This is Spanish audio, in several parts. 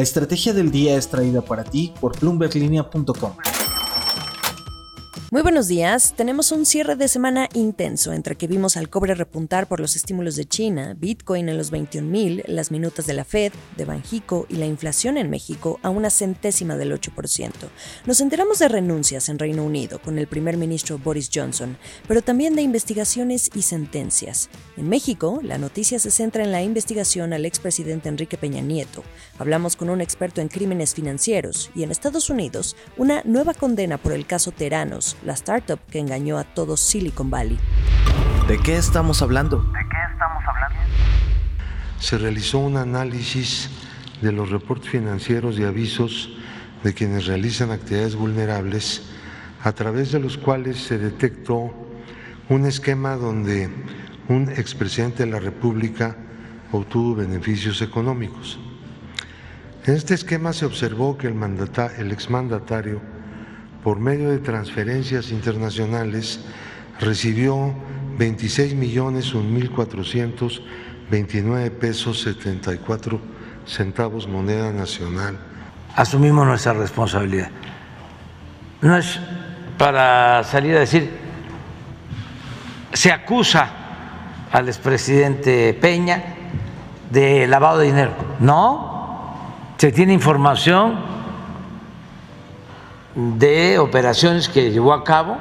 La estrategia del día es traída para ti por bloomberglinea.com. Muy buenos días. Tenemos un cierre de semana intenso entre que vimos al cobre repuntar por los estímulos de China, Bitcoin en los 21.000, las minutas de la Fed, de Banjico y la inflación en México a una centésima del 8%. Nos enteramos de renuncias en Reino Unido con el primer ministro Boris Johnson, pero también de investigaciones y sentencias. En México, la noticia se centra en la investigación al expresidente Enrique Peña Nieto. Hablamos con un experto en crímenes financieros y en Estados Unidos, una nueva condena por el caso Teranos la startup que engañó a todo Silicon Valley. ¿De qué estamos hablando? ¿De qué estamos hablando? Se realizó un análisis de los reportes financieros y avisos de quienes realizan actividades vulnerables, a través de los cuales se detectó un esquema donde un expresidente de la República obtuvo beneficios económicos. En este esquema se observó que el, el exmandatario por medio de transferencias internacionales, recibió 26 millones 1.429 pesos 74 centavos moneda nacional. Asumimos nuestra responsabilidad. No es para salir a decir, se acusa al expresidente Peña de lavado de dinero. No, se tiene información de operaciones que llevó a cabo.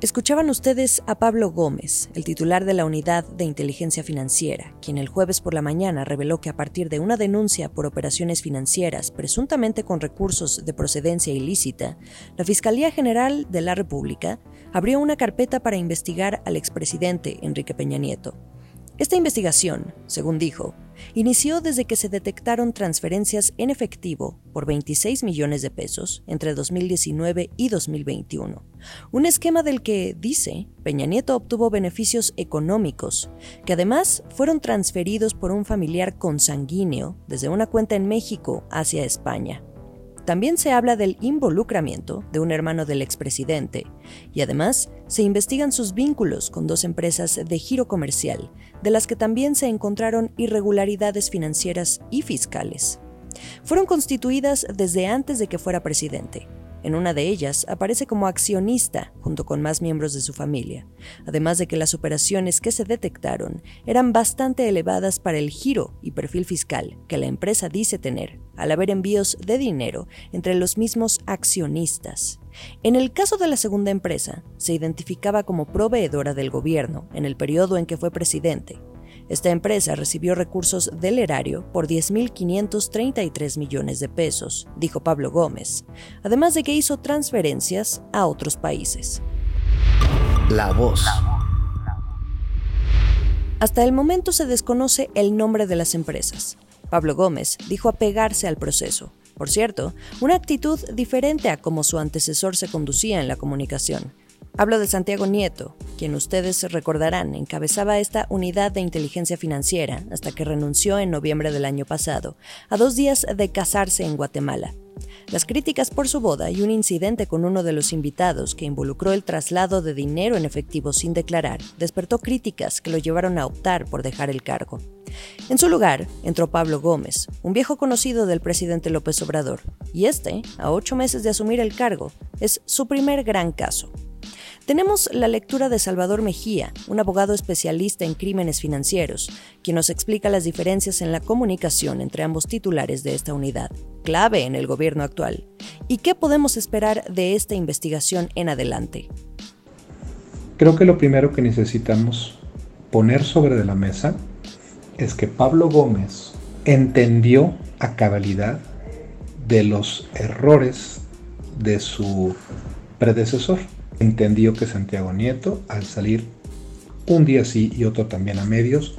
Escuchaban ustedes a Pablo Gómez, el titular de la Unidad de Inteligencia Financiera, quien el jueves por la mañana reveló que a partir de una denuncia por operaciones financieras presuntamente con recursos de procedencia ilícita, la Fiscalía General de la República abrió una carpeta para investigar al expresidente Enrique Peña Nieto. Esta investigación, según dijo, inició desde que se detectaron transferencias en efectivo por 26 millones de pesos entre 2019 y 2021. Un esquema del que, dice, Peña Nieto obtuvo beneficios económicos, que además fueron transferidos por un familiar consanguíneo desde una cuenta en México hacia España. También se habla del involucramiento de un hermano del expresidente y además se investigan sus vínculos con dos empresas de giro comercial, de las que también se encontraron irregularidades financieras y fiscales. Fueron constituidas desde antes de que fuera presidente en una de ellas aparece como accionista junto con más miembros de su familia, además de que las operaciones que se detectaron eran bastante elevadas para el giro y perfil fiscal que la empresa dice tener, al haber envíos de dinero entre los mismos accionistas. En el caso de la segunda empresa, se identificaba como proveedora del gobierno en el periodo en que fue presidente, esta empresa recibió recursos del erario por 10.533 millones de pesos, dijo Pablo Gómez, además de que hizo transferencias a otros países. La voz. Hasta el momento se desconoce el nombre de las empresas. Pablo Gómez dijo apegarse al proceso. Por cierto, una actitud diferente a como su antecesor se conducía en la comunicación. Hablo de Santiago Nieto, quien ustedes recordarán encabezaba esta unidad de inteligencia financiera hasta que renunció en noviembre del año pasado, a dos días de casarse en Guatemala. Las críticas por su boda y un incidente con uno de los invitados que involucró el traslado de dinero en efectivo sin declarar despertó críticas que lo llevaron a optar por dejar el cargo. En su lugar entró Pablo Gómez, un viejo conocido del presidente López Obrador, y este, a ocho meses de asumir el cargo, es su primer gran caso. Tenemos la lectura de Salvador Mejía, un abogado especialista en crímenes financieros, quien nos explica las diferencias en la comunicación entre ambos titulares de esta unidad, clave en el gobierno actual, y qué podemos esperar de esta investigación en adelante. Creo que lo primero que necesitamos poner sobre la mesa es que Pablo Gómez entendió a cabalidad de los errores de su predecesor entendió que Santiago Nieto, al salir un día sí y otro también a medios,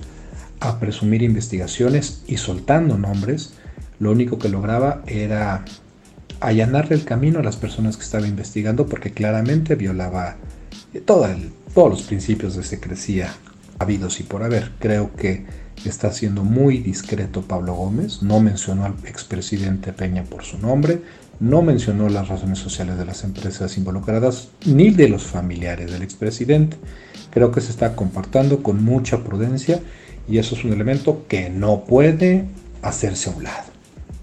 a presumir investigaciones y soltando nombres, lo único que lograba era allanarle el camino a las personas que estaba investigando porque claramente violaba todos los principios de secrecía habidos y por haber. Creo que está siendo muy discreto Pablo Gómez, no mencionó al expresidente Peña por su nombre, no mencionó las razones sociales de las empresas involucradas ni de los familiares del expresidente. Creo que se está comportando con mucha prudencia y eso es un elemento que no puede hacerse a un lado.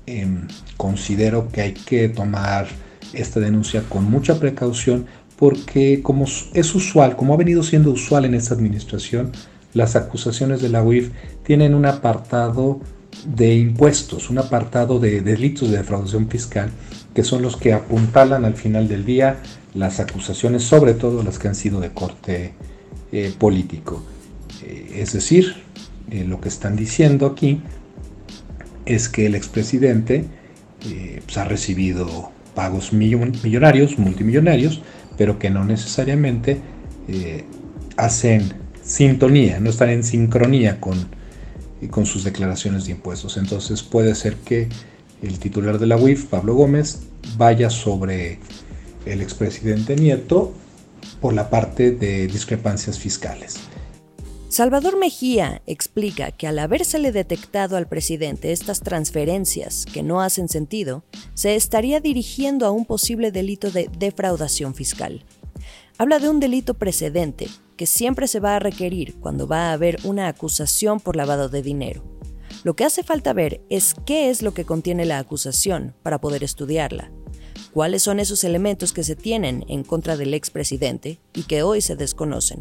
em, considero que hay que tomar esta denuncia con mucha precaución porque como es usual, como ha venido siendo usual en esta administración, las acusaciones de la UIF tienen un apartado de impuestos, un apartado de delitos de defraudación fiscal, que son los que apuntalan al final del día las acusaciones, sobre todo las que han sido de corte eh, político. Eh, es decir, eh, lo que están diciendo aquí es que el expresidente pues, ha recibido pagos millonarios, multimillonarios, pero que no necesariamente hacen sintonía, no están en sincronía con, con sus declaraciones de impuestos. Entonces puede ser que el titular de la UIF, Pablo Gómez, vaya sobre el expresidente Nieto por la parte de discrepancias fiscales. Salvador Mejía explica que al habérsele detectado al presidente estas transferencias que no hacen sentido, se estaría dirigiendo a un posible delito de defraudación fiscal. Habla de un delito precedente que siempre se va a requerir cuando va a haber una acusación por lavado de dinero. Lo que hace falta ver es qué es lo que contiene la acusación para poder estudiarla cuáles son esos elementos que se tienen en contra del expresidente y que hoy se desconocen.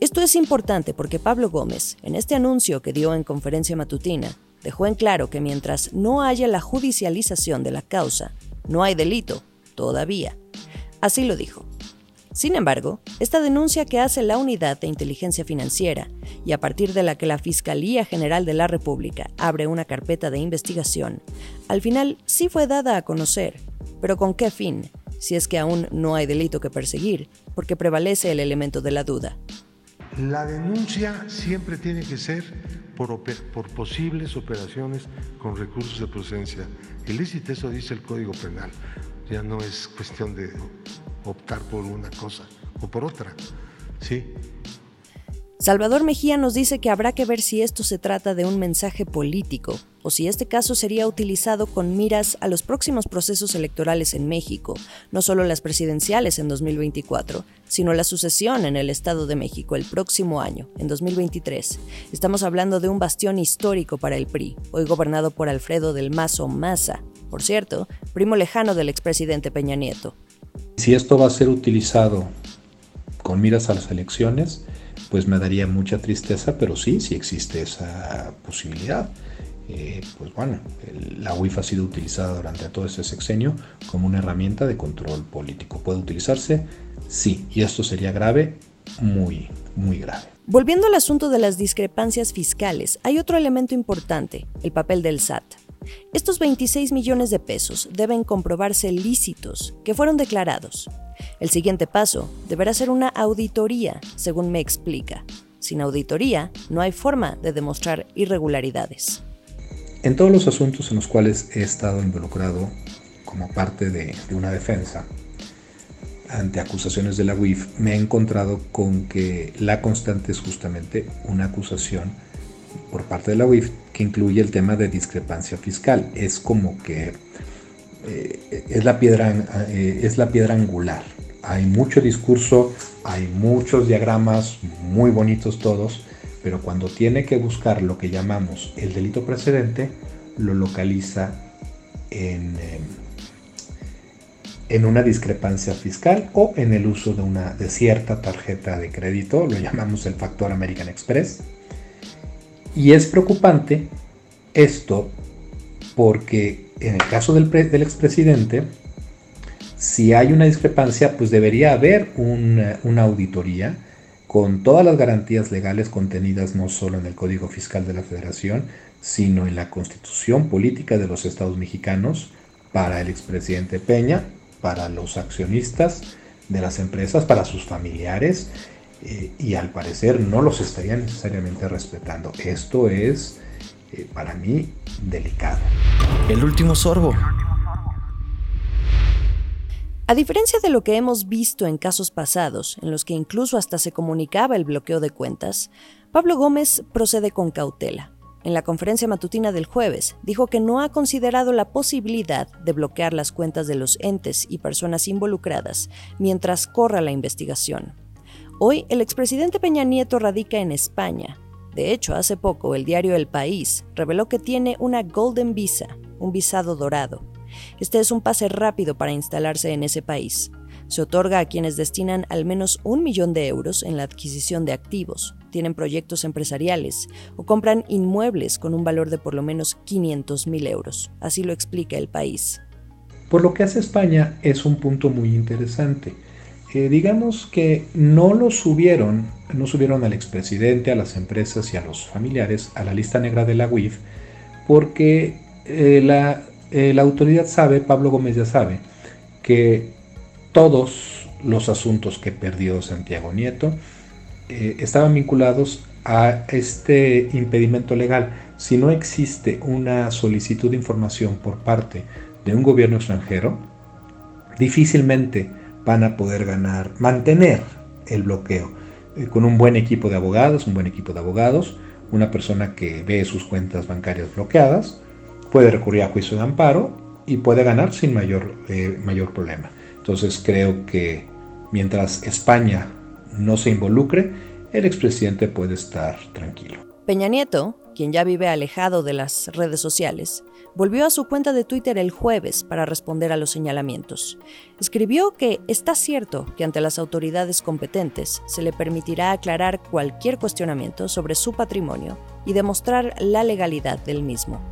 Esto es importante porque Pablo Gómez, en este anuncio que dio en conferencia matutina, dejó en claro que mientras no haya la judicialización de la causa, no hay delito, todavía. Así lo dijo. Sin embargo, esta denuncia que hace la Unidad de Inteligencia Financiera y a partir de la que la Fiscalía General de la República abre una carpeta de investigación, al final sí fue dada a conocer pero ¿con qué fin? Si es que aún no hay delito que perseguir, porque prevalece el elemento de la duda. La denuncia siempre tiene que ser por, posibles operaciones con recursos de procedencia ilícita, eso dice el Código Penal. Ya no es cuestión de optar por una cosa o por otra. Sí, Salvador Mejía nos dice que habrá que ver si esto se trata de un mensaje político o si este caso sería utilizado con miras a los próximos procesos electorales en México, no solo las presidenciales en 2024, sino la sucesión en el Estado de México el próximo año, en 2023. Estamos hablando de un bastión histórico para el PRI, hoy gobernado por Alfredo del Mazo Maza, por cierto, primo lejano del expresidente Peña Nieto. Si esto va a ser utilizado con miras a las elecciones, pues me daría mucha tristeza, pero sí, sí existe esa posibilidad. Eh, pues bueno, la UIF ha sido utilizada durante todo este sexenio como una herramienta de control político. ¿Puede utilizarse? Sí, y esto sería grave, muy, muy grave. Volviendo al asunto de las discrepancias fiscales, hay otro elemento importante, el papel del SAT. Estos 26 millones de pesos deben comprobarse lícitos, que fueron declarados. El siguiente paso deberá ser una auditoría, según me explica. Sin auditoría, no hay forma de demostrar irregularidades. En todos los asuntos en los cuales he estado involucrado como parte de, una defensa ante acusaciones de la UIF, me he encontrado con que la constante es justamente una acusación por parte de la UIF que incluye el tema de discrepancia fiscal. Es como que eh, es, la piedra, eh, es la piedra angular. Hay mucho discurso, hay muchos diagramas muy bonitos todos, pero cuando tiene que buscar lo que llamamos el delito precedente, lo localiza en, em, en una discrepancia fiscal o en el uso de, una, de cierta tarjeta de crédito, lo llamamos el factor American Express. Y es preocupante esto porque en el caso del, expresidente, si hay una discrepancia, pues debería haber una, una, auditoría con todas las garantías legales contenidas no solo en el Código Fiscal de la Federación, sino en la Constitución Política de los Estados Mexicanos para el expresidente Peña, para los accionistas de las empresas, para sus familiares eh, y al parecer no los estaría necesariamente respetando. Esto es eh, para mí delicado. El último sorbo. A diferencia de lo que hemos visto en casos pasados, en los que incluso hasta se comunicaba el bloqueo de cuentas, Pablo Gómez procede con cautela. En la conferencia matutina del jueves, dijo que no ha considerado la posibilidad de bloquear las cuentas de los entes y personas involucradas mientras corra la investigación. Hoy, el expresidente Peña Nieto radica en España. De hecho, hace poco el diario El País reveló que tiene una Golden Visa, un visado dorado. Este es un pase rápido para instalarse en ese país. Se otorga a quienes destinan al menos un millón de euros en la adquisición de activos, tienen proyectos empresariales o compran inmuebles con un valor de por lo menos 500 mil euros. Así lo explica el país. Por lo que hace España es un punto muy interesante. Digamos que no lo subieron, no subieron al expresidente, a las empresas y a los familiares a la lista negra de la UIF, porque eh, la, eh, la autoridad sabe, Pablo Gómez ya sabe, que todos los asuntos que perdió Santiago Nieto eh, estaban vinculados a este impedimento legal. Si no existe una solicitud de información por parte de un gobierno extranjero, difícilmente van a poder ganar, mantener el bloqueo. Eh, con un buen equipo de abogados, un buen equipo de abogados, una persona que ve sus cuentas bancarias bloqueadas, puede recurrir a juicio de amparo y puede ganar sin mayor, eh, mayor problema. Entonces creo que mientras España no se involucre, el expresidente puede estar tranquilo. Peña Nieto, quien ya vive alejado de las redes sociales, volvió a su cuenta de Twitter el jueves para responder a los señalamientos. Escribió que está cierto que ante las autoridades competentes se le permitirá aclarar cualquier cuestionamiento sobre su patrimonio y demostrar la legalidad del mismo.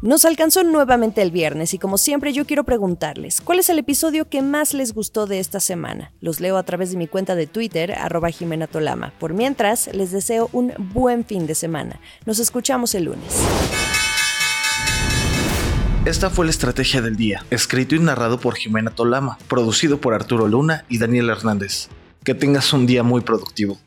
Nos alcanzó nuevamente el viernes y como siempre yo quiero preguntarles, ¿cuál es el episodio que más les gustó de esta semana? Los leo a través de mi cuenta de Twitter, arroba Jimena Tolama. Por mientras, les deseo un buen fin de semana. Nos escuchamos el lunes. Esta fue la estrategia del día, escrito y narrado por Jimena Tolama, producido por Arturo Luna y Daniel Hernández. Que tengas un día muy productivo.